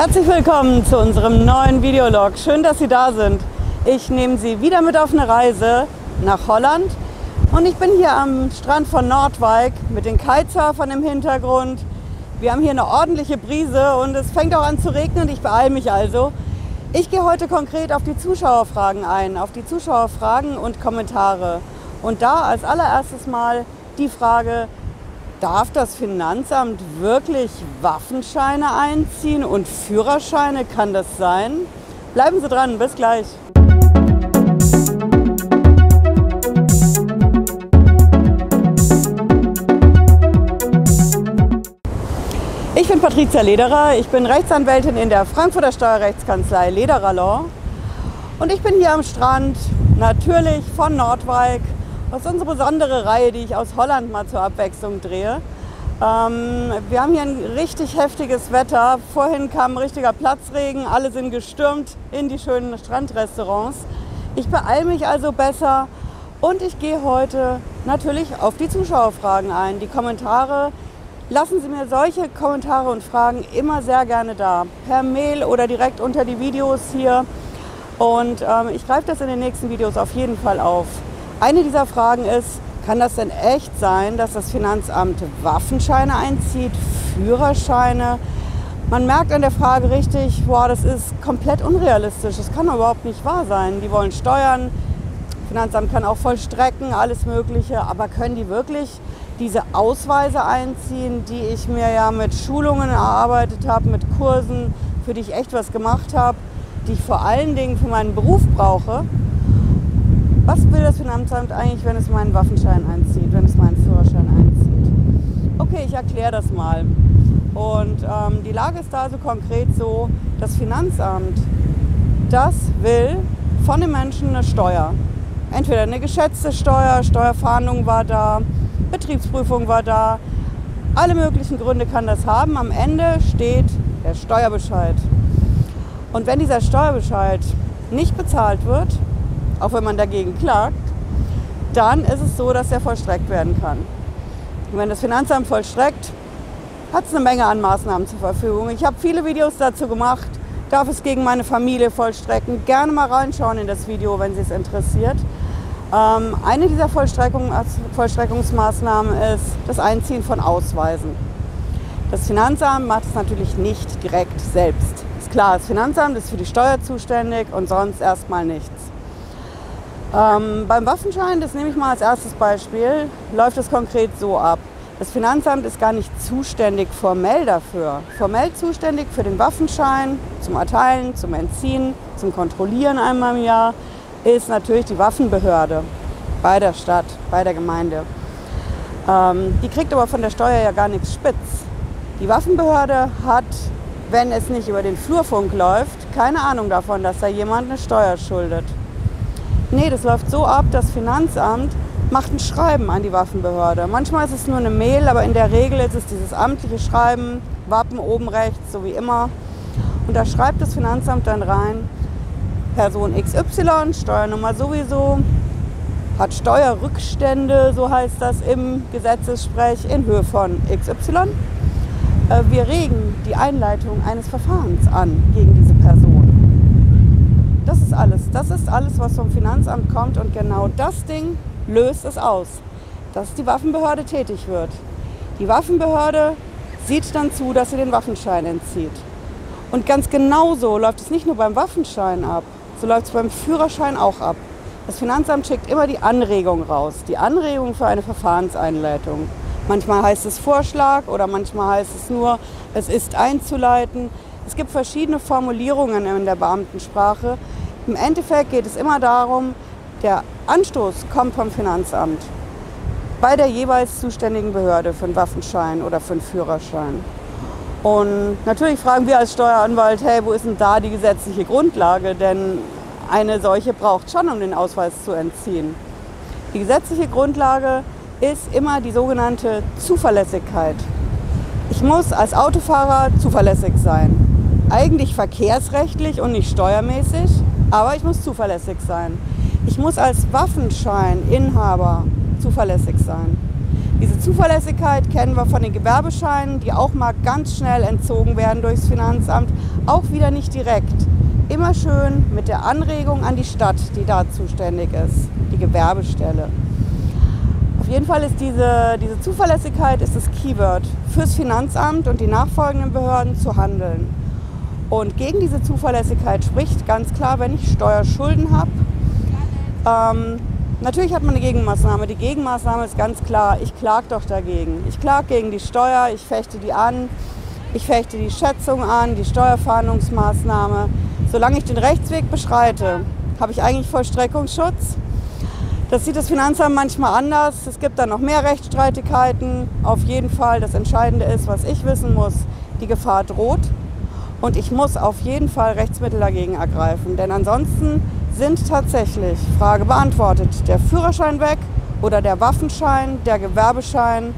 Herzlich willkommen zu unserem neuen Videolog. Schön, dass Sie da sind. Ich nehme Sie wieder mit auf eine Reise nach Holland und ich bin hier am Strand von Nordwijk mit den Kitesurfern im Hintergrund. Wir haben hier eine ordentliche Brise und es fängt auch an zu regnen. Ich beeile mich also. Ich gehe heute konkret auf die Zuschauerfragen ein, auf die Zuschauerfragen und Kommentare. Und da als allererstes mal die Frage, Darf das Finanzamt wirklich Waffenscheine einziehen und Führerscheine? Kann das sein? Bleiben Sie dran, bis gleich. Ich bin Patricia Lederer, ich bin Rechtsanwältin in der Frankfurter Steuerrechtskanzlei Lederer Law und ich bin hier am Strand, natürlich von Nordwijk das ist unsere besondere Reihe, die ich aus Holland mal zur Abwechslung drehe. Ähm, wir haben hier ein richtig heftiges Wetter. Vorhin kam ein richtiger Platzregen, alle sind gestürmt in die schönen Strandrestaurants. Ich beeile mich also besser und ich gehe heute natürlich auf die Zuschauerfragen ein. Die Kommentare, lassen Sie mir solche Kommentare und Fragen immer sehr gerne da. Per Mail oder direkt unter die Videos hier. Und ähm, ich greife das in den nächsten Videos auf jeden Fall auf. Eine dieser Fragen ist, kann das denn echt sein, dass das Finanzamt Waffenscheine einzieht, Führerscheine? Man merkt an der Frage richtig, boah, das ist komplett unrealistisch. Das kann überhaupt nicht wahr sein. Die wollen steuern, Finanzamt kann auch vollstrecken, alles Mögliche, aber können die wirklich diese Ausweise einziehen, die ich mir ja mit Schulungen erarbeitet habe, mit Kursen, für die ich echt was gemacht habe, die ich vor allen Dingen für meinen Beruf brauche? Was will das Finanzamt eigentlich, wenn es meinen Waffenschein einzieht, wenn es meinen Führerschein einzieht? Okay, ich erkläre das mal. Und ähm, die Lage ist da also konkret so, das Finanzamt, das will von den Menschen eine Steuer. Entweder eine geschätzte Steuer, Steuerfahndung war da, Betriebsprüfung war da. Alle möglichen Gründe kann das haben. Am Ende steht der Steuerbescheid. Und wenn dieser Steuerbescheid nicht bezahlt wird, auch wenn man dagegen klagt, dann ist es so, dass er vollstreckt werden kann. Und wenn das Finanzamt vollstreckt, hat es eine Menge an Maßnahmen zur Verfügung. Ich habe viele Videos dazu gemacht, darf es gegen meine Familie vollstrecken. Gerne mal reinschauen in das Video, wenn Sie es interessiert. Ähm, eine dieser Vollstreckung, Vollstreckungsmaßnahmen ist das Einziehen von Ausweisen. Das Finanzamt macht es natürlich nicht direkt selbst. Ist klar, das Finanzamt ist für die Steuer zuständig und sonst erstmal nichts. Ähm, beim Waffenschein, das nehme ich mal als erstes Beispiel, läuft es konkret so ab. Das Finanzamt ist gar nicht zuständig formell dafür. Formell zuständig für den Waffenschein, zum Erteilen, zum Entziehen, zum Kontrollieren einmal im Jahr, ist natürlich die Waffenbehörde bei der Stadt, bei der Gemeinde. Ähm, die kriegt aber von der Steuer ja gar nichts spitz. Die Waffenbehörde hat, wenn es nicht über den Flurfunk läuft, keine Ahnung davon, dass da jemand eine Steuer schuldet. Nee, das läuft so ab, das Finanzamt macht ein Schreiben an die Waffenbehörde. Manchmal ist es nur eine Mail, aber in der Regel ist es dieses amtliche Schreiben, Wappen oben rechts, so wie immer. Und da schreibt das Finanzamt dann rein, Person XY, Steuernummer sowieso, hat Steuerrückstände, so heißt das im Gesetzessprech, in Höhe von XY. Äh, wir regen die Einleitung eines Verfahrens an gegen diese Person. Das ist alles. Das ist alles, was vom Finanzamt kommt und genau das Ding löst es aus, dass die Waffenbehörde tätig wird. Die Waffenbehörde sieht dann zu, dass sie den Waffenschein entzieht. Und ganz genauso läuft es nicht nur beim Waffenschein ab, so läuft es beim Führerschein auch ab. Das Finanzamt schickt immer die Anregung raus, die Anregung für eine Verfahrenseinleitung. Manchmal heißt es Vorschlag oder manchmal heißt es nur, es ist einzuleiten. Es gibt verschiedene Formulierungen in der Beamtensprache, im Endeffekt geht es immer darum, der Anstoß kommt vom Finanzamt bei der jeweils zuständigen Behörde für einen Waffenschein oder für einen Führerschein. Und natürlich fragen wir als Steueranwalt, hey, wo ist denn da die gesetzliche Grundlage? Denn eine solche braucht schon, um den Ausweis zu entziehen. Die gesetzliche Grundlage ist immer die sogenannte Zuverlässigkeit. Ich muss als Autofahrer zuverlässig sein. Eigentlich verkehrsrechtlich und nicht steuermäßig. Aber ich muss zuverlässig sein. Ich muss als Waffenscheininhaber zuverlässig sein. Diese Zuverlässigkeit kennen wir von den Gewerbescheinen, die auch mal ganz schnell entzogen werden durchs Finanzamt, auch wieder nicht direkt. Immer schön mit der Anregung an die Stadt, die da zuständig ist, die Gewerbestelle. Auf jeden Fall ist diese, diese Zuverlässigkeit ist das Keyword fürs Finanzamt und die nachfolgenden Behörden zu handeln. Und gegen diese Zuverlässigkeit spricht ganz klar, wenn ich Steuerschulden habe, ähm, Natürlich hat man eine Gegenmaßnahme. Die Gegenmaßnahme ist ganz klar, ich klage doch dagegen. Ich klage gegen die Steuer, ich fechte die an, ich fechte die Schätzung an, die Steuerfahndungsmaßnahme. Solange ich den Rechtsweg beschreite, habe ich eigentlich Vollstreckungsschutz. Das sieht das Finanzamt manchmal anders. Es gibt dann noch mehr Rechtsstreitigkeiten. Auf jeden Fall, das Entscheidende ist, was ich wissen muss, die Gefahr droht. Und ich muss auf jeden Fall Rechtsmittel dagegen ergreifen. Denn ansonsten sind tatsächlich, Frage beantwortet, der Führerschein weg oder der Waffenschein, der Gewerbeschein,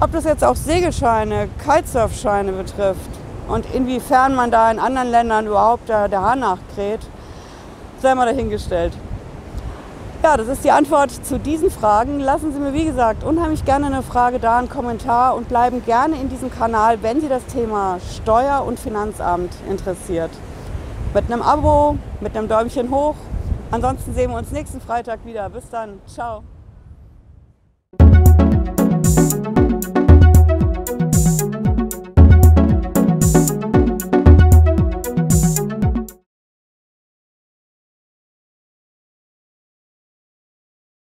ob das jetzt auch Segelscheine, Kitesurfscheine betrifft und inwiefern man da in anderen Ländern überhaupt der, Hahn nachkräht, sei mal dahingestellt. Ja, das ist die Antwort zu diesen Fragen. Lassen Sie mir, wie gesagt, unheimlich gerne eine Frage da, einen Kommentar und bleiben gerne in diesem Kanal, wenn Sie das Thema Steuer- und Finanzamt interessiert. Mit einem Abo, mit einem Däumchen hoch Ansonsten sehen wir uns nächsten Freitag wieder. Bis dann. Ciao.